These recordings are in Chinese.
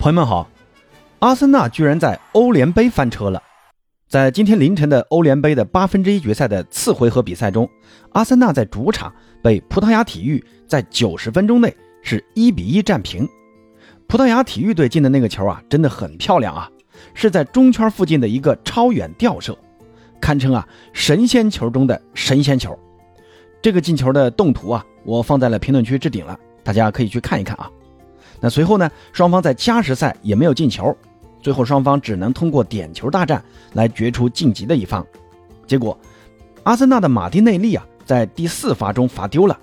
朋友们好，阿森纳居然在欧联杯翻车了。在今天凌晨的欧联杯的八分之一决赛的次回合比赛中，阿森纳在主场被葡萄牙体育在九十分钟内是一比一战平。葡萄牙体育队进的那个球啊，真的很漂亮啊，是在中圈附近的一个超远吊射，堪称啊神仙球中的神仙球。这个进球的动图啊，我放在了评论区置顶了，大家可以去看一看啊。那随后呢，双方在加时赛也没有进球。最后，双方只能通过点球大战来决出晋级的一方。结果，阿森纳的马丁内利啊，在第四罚中罚丢了。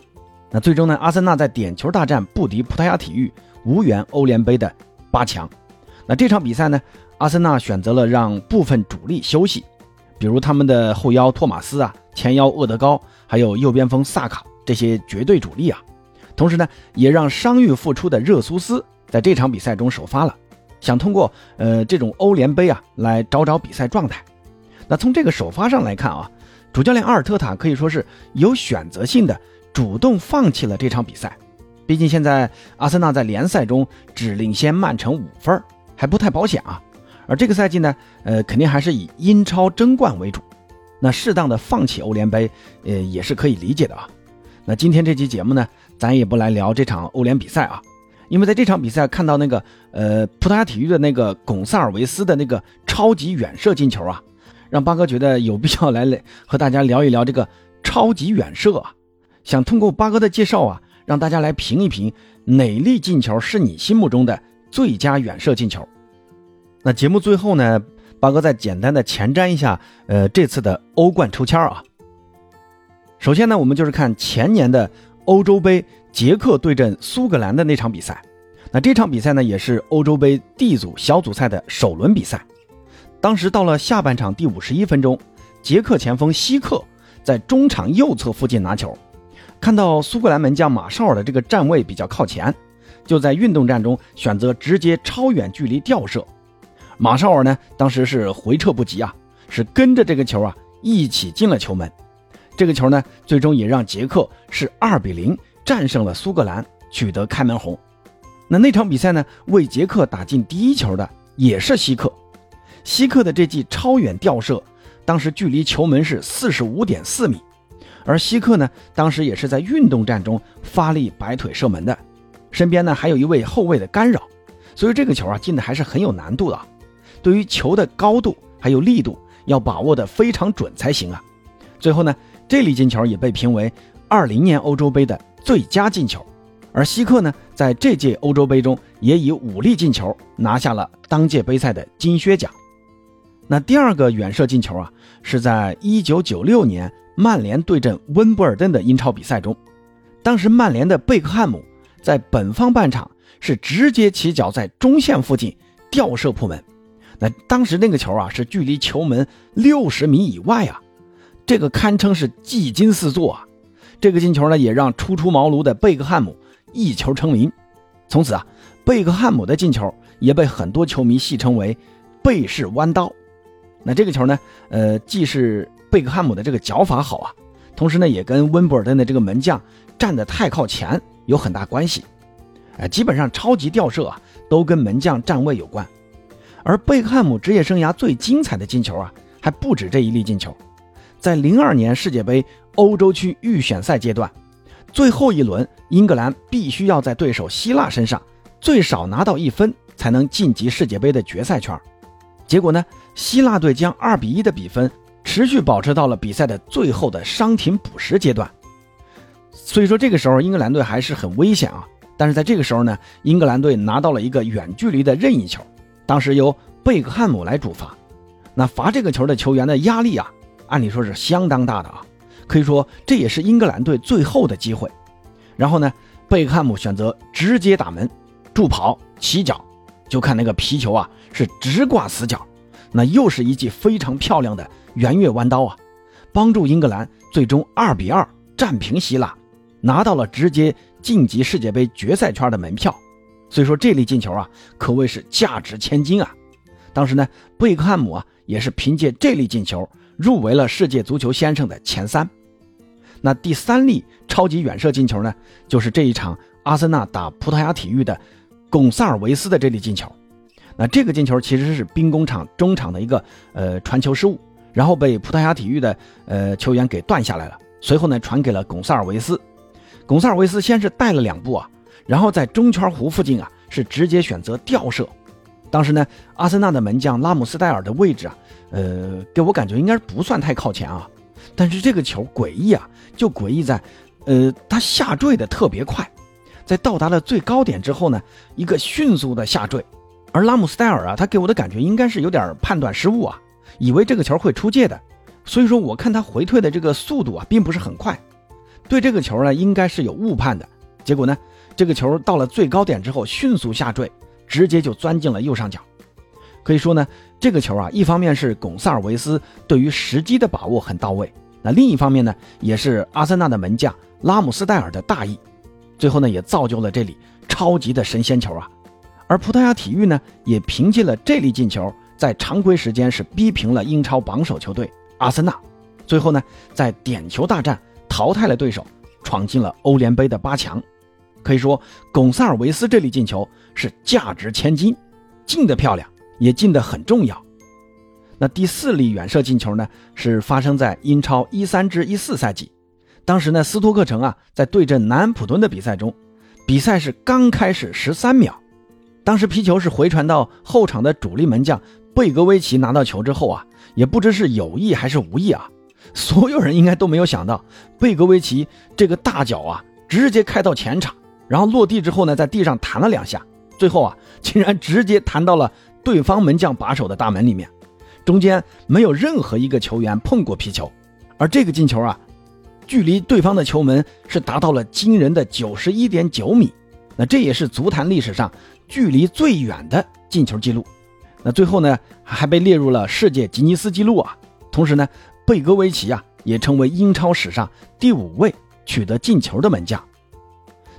那最终呢，阿森纳在点球大战不敌葡萄牙体育，无缘欧联杯的八强。那这场比赛呢，阿森纳选择了让部分主力休息，比如他们的后腰托马斯啊、前腰厄德高，还有右边锋萨卡这些绝对主力啊。同时呢，也让伤愈复出的热苏斯在这场比赛中首发了。想通过呃这种欧联杯啊来找找比赛状态，那从这个首发上来看啊，主教练阿尔特塔可以说是有选择性的主动放弃了这场比赛。毕竟现在阿森纳在联赛中只领先曼城五分，还不太保险啊。而这个赛季呢，呃肯定还是以英超争冠为主，那适当的放弃欧联杯，呃也是可以理解的啊。那今天这期节目呢，咱也不来聊这场欧联比赛啊。因为在这场比赛看到那个呃葡萄牙体育的那个贡萨尔维斯的那个超级远射进球啊，让八哥觉得有必要来和大家聊一聊这个超级远射啊。想通过八哥的介绍啊，让大家来评一评哪粒进球是你心目中的最佳远射进球。那节目最后呢，八哥再简单的前瞻一下呃这次的欧冠抽签啊。首先呢，我们就是看前年的欧洲杯。捷克对阵苏格兰的那场比赛，那这场比赛呢，也是欧洲杯 D 组小组赛的首轮比赛。当时到了下半场第五十一分钟，捷克前锋希克在中场右侧附近拿球，看到苏格兰门将马绍尔的这个站位比较靠前，就在运动战中选择直接超远距离吊射。马绍尔呢，当时是回撤不及啊，是跟着这个球啊一起进了球门。这个球呢，最终也让捷克是二比零。战胜了苏格兰，取得开门红。那那场比赛呢？为捷克打进第一球的也是希克。希克的这记超远吊射，当时距离球门是四十五点四米。而希克呢，当时也是在运动战中发力摆腿射门的，身边呢还有一位后卫的干扰，所以这个球啊进的还是很有难度的。对于球的高度还有力度，要把握的非常准才行啊。最后呢，这粒进球也被评为二零年欧洲杯的。最佳进球，而希克呢，在这届欧洲杯中也以五粒进球拿下了当届杯赛的金靴奖。那第二个远射进球啊，是在一九九六年曼联对阵温布尔登的英超比赛中，当时曼联的贝克汉姆在本方半场是直接起脚在中线附近吊射破门，那当时那个球啊是距离球门六十米以外啊，这个堪称是技惊四座啊。这个进球呢，也让初出茅庐的贝克汉姆一球成名。从此啊，贝克汉姆的进球也被很多球迷戏称为“贝式弯刀”。那这个球呢，呃，既是贝克汉姆的这个脚法好啊，同时呢，也跟温布尔登的这个门将站得太靠前有很大关系。哎，基本上超级吊射啊，都跟门将站位有关。而贝克汉姆职业生涯最精彩的进球啊，还不止这一粒进球。在零二年世界杯欧洲区预选赛阶段，最后一轮，英格兰必须要在对手希腊身上最少拿到一分，才能晋级世界杯的决赛圈。结果呢，希腊队将二比一的比分持续保持到了比赛的最后的伤停补时阶段。所以说，这个时候英格兰队还是很危险啊。但是在这个时候呢，英格兰队拿到了一个远距离的任意球，当时由贝克汉姆来主罚。那罚这个球的球员的压力啊。按理说是相当大的啊，可以说这也是英格兰队最后的机会。然后呢，贝克汉姆选择直接打门，助跑起脚，就看那个皮球啊是直挂死角，那又是一记非常漂亮的圆月弯刀啊，帮助英格兰最终二比二战平希腊，拿到了直接晋级世界杯决赛圈的门票。所以说这粒进球啊，可谓是价值千金啊。当时呢，贝克汉姆啊也是凭借这粒进球。入围了世界足球先生的前三。那第三粒超级远射进球呢？就是这一场阿森纳打葡萄牙体育的贡萨尔维斯的这粒进球。那这个进球其实是兵工厂中场的一个呃传球失误，然后被葡萄牙体育的呃球员给断下来了。随后呢，传给了贡萨尔维斯。贡萨尔维斯先是带了两步啊，然后在中圈弧附近啊，是直接选择吊射。当时呢，阿森纳的门将拉姆斯戴尔的位置啊，呃，给我感觉应该不算太靠前啊。但是这个球诡异啊，就诡异在，呃，他下坠的特别快，在到达了最高点之后呢，一个迅速的下坠。而拉姆斯戴尔啊，他给我的感觉应该是有点判断失误啊，以为这个球会出界的，所以说我看他回退的这个速度啊，并不是很快，对这个球呢，应该是有误判的。结果呢，这个球到了最高点之后迅速下坠，直接就钻进了右上角。可以说呢，这个球啊，一方面是贡萨尔维斯对于时机的把握很到位，那另一方面呢，也是阿森纳的门将拉姆斯戴尔的大意，最后呢，也造就了这里超级的神仙球啊。而葡萄牙体育呢，也凭借了这粒进球，在常规时间是逼平了英超榜首球队阿森纳，最后呢，在点球大战淘汰了对手，闯进了欧联杯的八强。可以说，贡萨尔维斯这粒进球是价值千金，进的漂亮，也进的很重要。那第四粒远射进球呢，是发生在英超一三至一四赛季，当时呢，斯托克城啊在对阵南安普敦的比赛中，比赛是刚开始十三秒。当时皮球是回传到后场的主力门将贝格维奇拿到球之后啊，也不知是有意还是无意啊，所有人应该都没有想到贝格维奇这个大脚啊，直接开到前场，然后落地之后呢，在地上弹了两下，最后啊，竟然直接弹到了对方门将把守的大门里面，中间没有任何一个球员碰过皮球，而这个进球啊，距离对方的球门是达到了惊人的九十一点九米，那这也是足坛历史上。距离最远的进球记录，那最后呢还被列入了世界吉尼斯纪录啊。同时呢，贝格维奇啊也成为英超史上第五位取得进球的门将。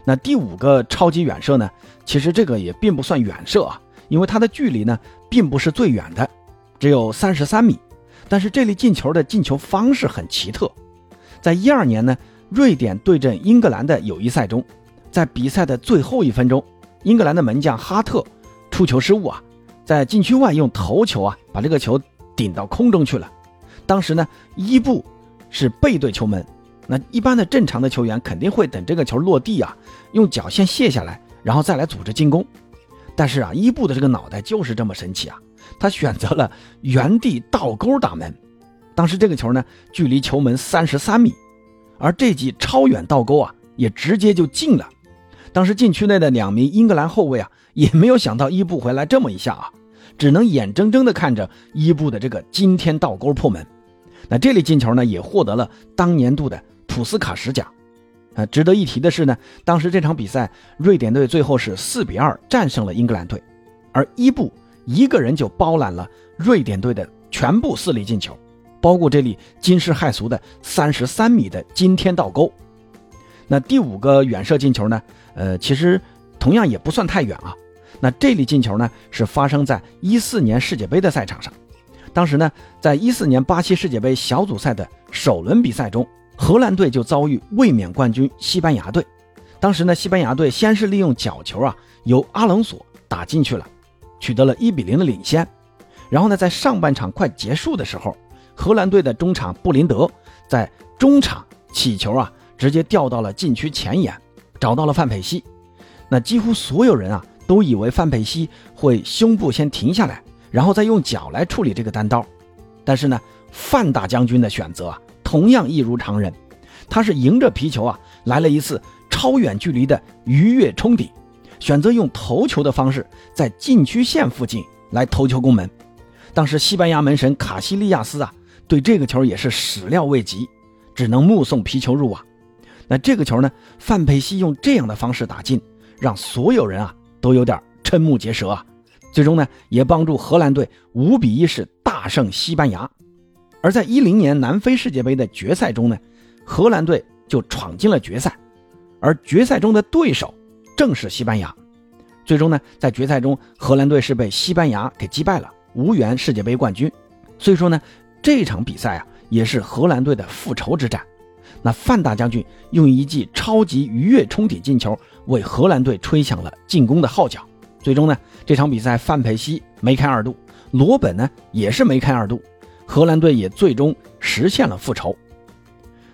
那第五个超级远射呢，其实这个也并不算远射啊，因为它的距离呢并不是最远的，只有三十三米。但是这粒进球的进球方式很奇特，在一二年呢，瑞典对阵英格兰的友谊赛中，在比赛的最后一分钟。英格兰的门将哈特出球失误啊，在禁区外用头球啊把这个球顶到空中去了。当时呢，伊布是背对球门，那一般的正常的球员肯定会等这个球落地啊，用脚先卸下来，然后再来组织进攻。但是啊，伊布的这个脑袋就是这么神奇啊，他选择了原地倒钩打门。当时这个球呢，距离球门三十三米，而这记超远倒钩啊，也直接就进了。当时禁区内的两名英格兰后卫啊，也没有想到伊布回来这么一下啊，只能眼睁睁地看着伊布的这个惊天倒钩破门。那这粒进球呢，也获得了当年度的普斯卡什奖。呃，值得一提的是呢，当时这场比赛，瑞典队最后是四比二战胜了英格兰队，而伊布一个人就包揽了瑞典队的全部四粒进球，包括这粒惊世骇俗的三十三米的惊天倒钩。那第五个远射进球呢？呃，其实同样也不算太远啊。那这粒进球呢，是发生在一四年世界杯的赛场上。当时呢，在一四年巴西世界杯小组赛的首轮比赛中，荷兰队就遭遇卫冕冠军西班牙队。当时呢，西班牙队先是利用角球啊，由阿隆索打进去了，取得了一比零的领先。然后呢，在上半场快结束的时候，荷兰队的中场布林德在中场起球啊。直接掉到了禁区前沿，找到了范佩西。那几乎所有人啊都以为范佩西会胸部先停下来，然后再用脚来处理这个单刀。但是呢，范大将军的选择啊同样一如常人，他是迎着皮球啊来了一次超远距离的鱼跃冲顶，选择用头球的方式在禁区线附近来头球攻门。当时西班牙门神卡西利亚斯啊对这个球也是始料未及，只能目送皮球入网。那这个球呢？范佩西用这样的方式打进，让所有人啊都有点瞠目结舌啊。最终呢，也帮助荷兰队五比一是大胜西班牙。而在一零年南非世界杯的决赛中呢，荷兰队就闯进了决赛，而决赛中的对手正是西班牙。最终呢，在决赛中，荷兰队是被西班牙给击败了，无缘世界杯冠军。所以说呢，这场比赛啊，也是荷兰队的复仇之战。那范大将军用一记超级鱼跃冲顶进球，为荷兰队吹响了进攻的号角。最终呢，这场比赛范佩西梅开二度，罗本呢也是梅开二度，荷兰队也最终实现了复仇。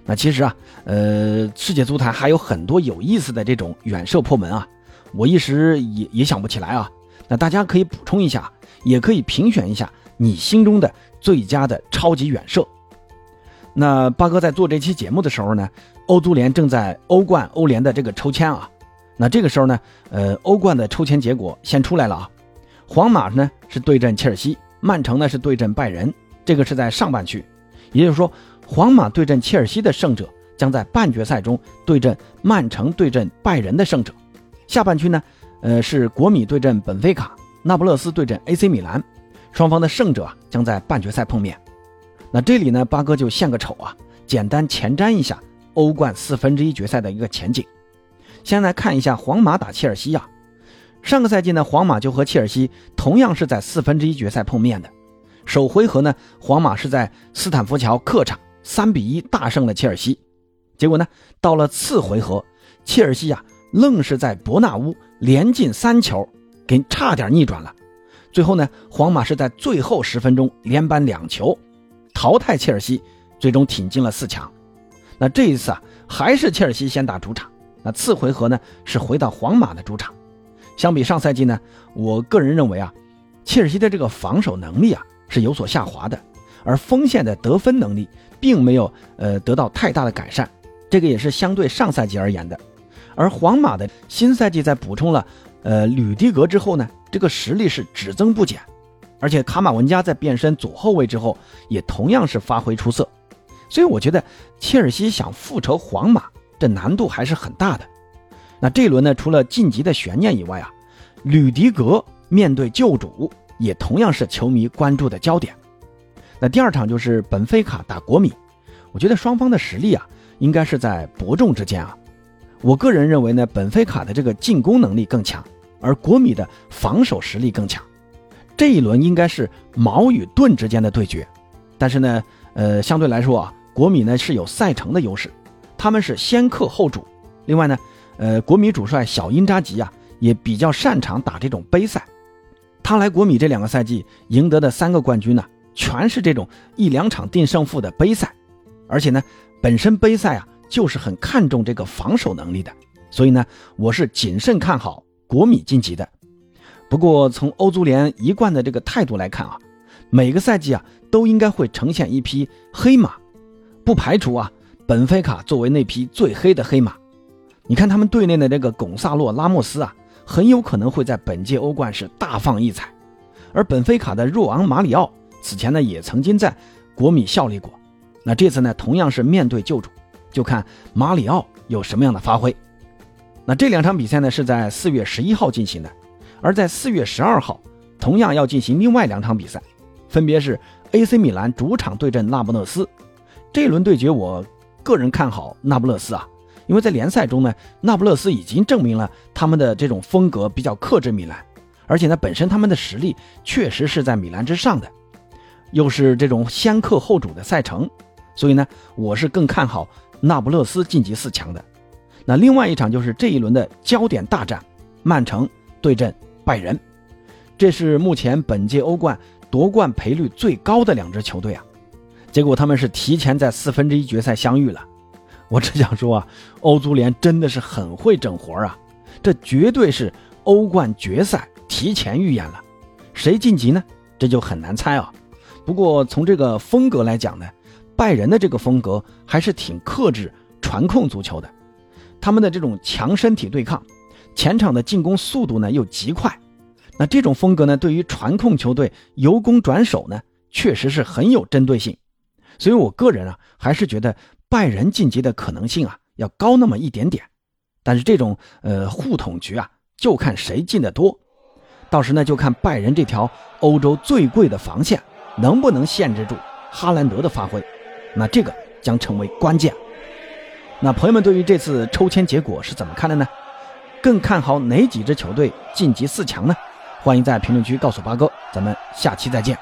那其实啊，呃，世界足坛还有很多有意思的这种远射破门啊，我一时也也想不起来啊。那大家可以补充一下，也可以评选一下你心中的最佳的超级远射。那八哥在做这期节目的时候呢，欧足联正在欧冠、欧联的这个抽签啊。那这个时候呢，呃，欧冠的抽签结果先出来了啊。皇马呢是对阵切尔西，曼城呢是对阵拜仁，这个是在上半区，也就是说。皇马对阵切尔西的胜者将在半决赛中对阵曼城对阵拜仁的胜者。下半区呢，呃，是国米对阵本菲卡，那不勒斯对阵 AC 米兰，双方的胜者将在半决赛碰面。那这里呢，八哥就献个丑啊，简单前瞻一下欧冠四分之一决赛的一个前景。先来看一下皇马打切尔西啊，上个赛季呢，皇马就和切尔西同样是在四分之一决赛碰面的，首回合呢，皇马是在斯坦福桥客场。三比一大胜了切尔西，结果呢，到了次回合，切尔西呀，愣是在伯纳乌连进三球，给差点逆转了。最后呢，皇马是在最后十分钟连扳两球，淘汰切尔西，最终挺进了四强。那这一次啊，还是切尔西先打主场。那次回合呢，是回到皇马的主场。相比上赛季呢，我个人认为啊，切尔西的这个防守能力啊是有所下滑的，而锋线的得分能力。并没有呃得到太大的改善，这个也是相对上赛季而言的。而皇马的新赛季在补充了呃吕迪格之后呢，这个实力是只增不减，而且卡马文加在变身左后卫之后也同样是发挥出色。所以我觉得切尔西想复仇皇马，这难度还是很大的。那这一轮呢，除了晋级的悬念以外啊，吕迪格面对旧主也同样是球迷关注的焦点。那第二场就是本菲卡打国米，我觉得双方的实力啊，应该是在伯仲之间啊。我个人认为呢，本菲卡的这个进攻能力更强，而国米的防守实力更强。这一轮应该是矛与盾之间的对决，但是呢，呃，相对来说啊，国米呢是有赛程的优势，他们是先客后主。另外呢，呃，国米主帅小因扎吉啊，也比较擅长打这种杯赛，他来国米这两个赛季赢得的三个冠军呢。全是这种一两场定胜负的杯赛，而且呢，本身杯赛啊就是很看重这个防守能力的，所以呢，我是谨慎看好国米晋级的。不过从欧足联一贯的这个态度来看啊，每个赛季啊都应该会呈现一匹黑马，不排除啊本菲卡作为那匹最黑的黑马。你看他们队内的这个巩萨洛拉莫斯啊，很有可能会在本届欧冠是大放异彩，而本菲卡的若昂马里奥。此前呢也曾经在国米效力过，那这次呢同样是面对旧主，就看马里奥有什么样的发挥。那这两场比赛呢是在四月十一号进行的，而在四月十二号同样要进行另外两场比赛，分别是 AC 米兰主场对阵那不勒斯。这轮对决，我个人看好那不勒斯啊，因为在联赛中呢，那不勒斯已经证明了他们的这种风格比较克制米兰，而且呢本身他们的实力确实是在米兰之上的。又是这种先客后主的赛程，所以呢，我是更看好那不勒斯晋级四强的。那另外一场就是这一轮的焦点大战，曼城对阵拜仁，这是目前本届欧冠夺冠赔率最高的两支球队啊。结果他们是提前在四分之一决赛相遇了。我只想说啊，欧足联真的是很会整活啊，这绝对是欧冠决赛提前预演了，谁晋级呢？这就很难猜啊。不过从这个风格来讲呢，拜仁的这个风格还是挺克制、传控足球的。他们的这种强身体对抗，前场的进攻速度呢又极快。那这种风格呢，对于传控球队由攻转守呢，确实是很有针对性。所以我个人啊，还是觉得拜仁晋级的可能性啊要高那么一点点。但是这种呃互捅局啊，就看谁进的多。到时呢，就看拜仁这条欧洲最贵的防线。能不能限制住哈兰德的发挥？那这个将成为关键。那朋友们对于这次抽签结果是怎么看的呢？更看好哪几支球队晋级四强呢？欢迎在评论区告诉八哥，咱们下期再见。